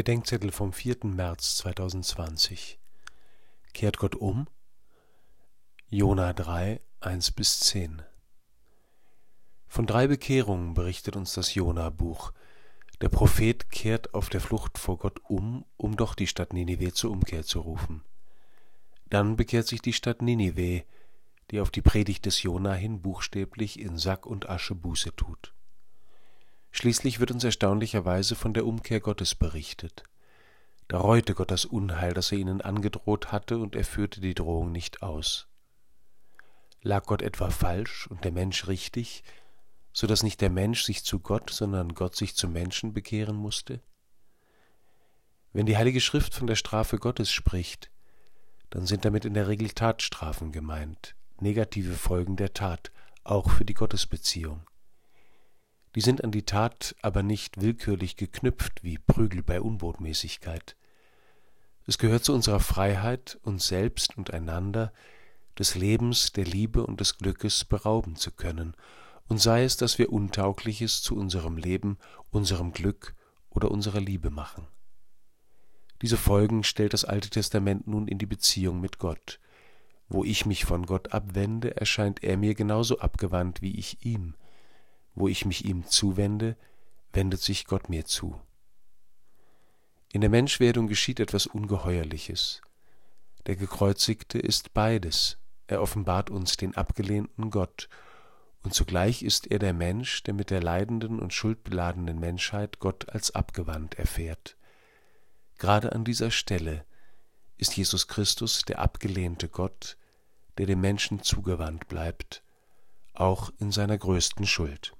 Bedenkzettel vom 4. März 2020. Kehrt Gott um? Jona 3, 1 bis 10. Von drei Bekehrungen berichtet uns das Jona-Buch. Der Prophet kehrt auf der Flucht vor Gott um, um doch die Stadt Ninive zur Umkehr zu rufen. Dann bekehrt sich die Stadt Ninive, die auf die Predigt des Jona hin buchstäblich in Sack und Asche Buße tut. Schließlich wird uns erstaunlicherweise von der Umkehr Gottes berichtet. Da reute Gott das Unheil, das er ihnen angedroht hatte, und er führte die Drohung nicht aus. Lag Gott etwa falsch und der Mensch richtig, so dass nicht der Mensch sich zu Gott, sondern Gott sich zum Menschen bekehren musste? Wenn die Heilige Schrift von der Strafe Gottes spricht, dann sind damit in der Regel Tatstrafen gemeint, negative Folgen der Tat, auch für die Gottesbeziehung. Die sind an die Tat aber nicht willkürlich geknüpft wie Prügel bei Unbotmäßigkeit. Es gehört zu unserer Freiheit, uns selbst und einander, des Lebens, der Liebe und des Glückes berauben zu können, und sei es, dass wir Untaugliches zu unserem Leben, unserem Glück oder unserer Liebe machen. Diese Folgen stellt das Alte Testament nun in die Beziehung mit Gott. Wo ich mich von Gott abwende, erscheint er mir genauso abgewandt wie ich ihm, wo ich mich ihm zuwende, wendet sich Gott mir zu. In der Menschwerdung geschieht etwas Ungeheuerliches. Der Gekreuzigte ist beides, er offenbart uns den abgelehnten Gott, und zugleich ist er der Mensch, der mit der leidenden und schuldbeladenen Menschheit Gott als abgewandt erfährt. Gerade an dieser Stelle ist Jesus Christus der abgelehnte Gott, der dem Menschen zugewandt bleibt, auch in seiner größten Schuld.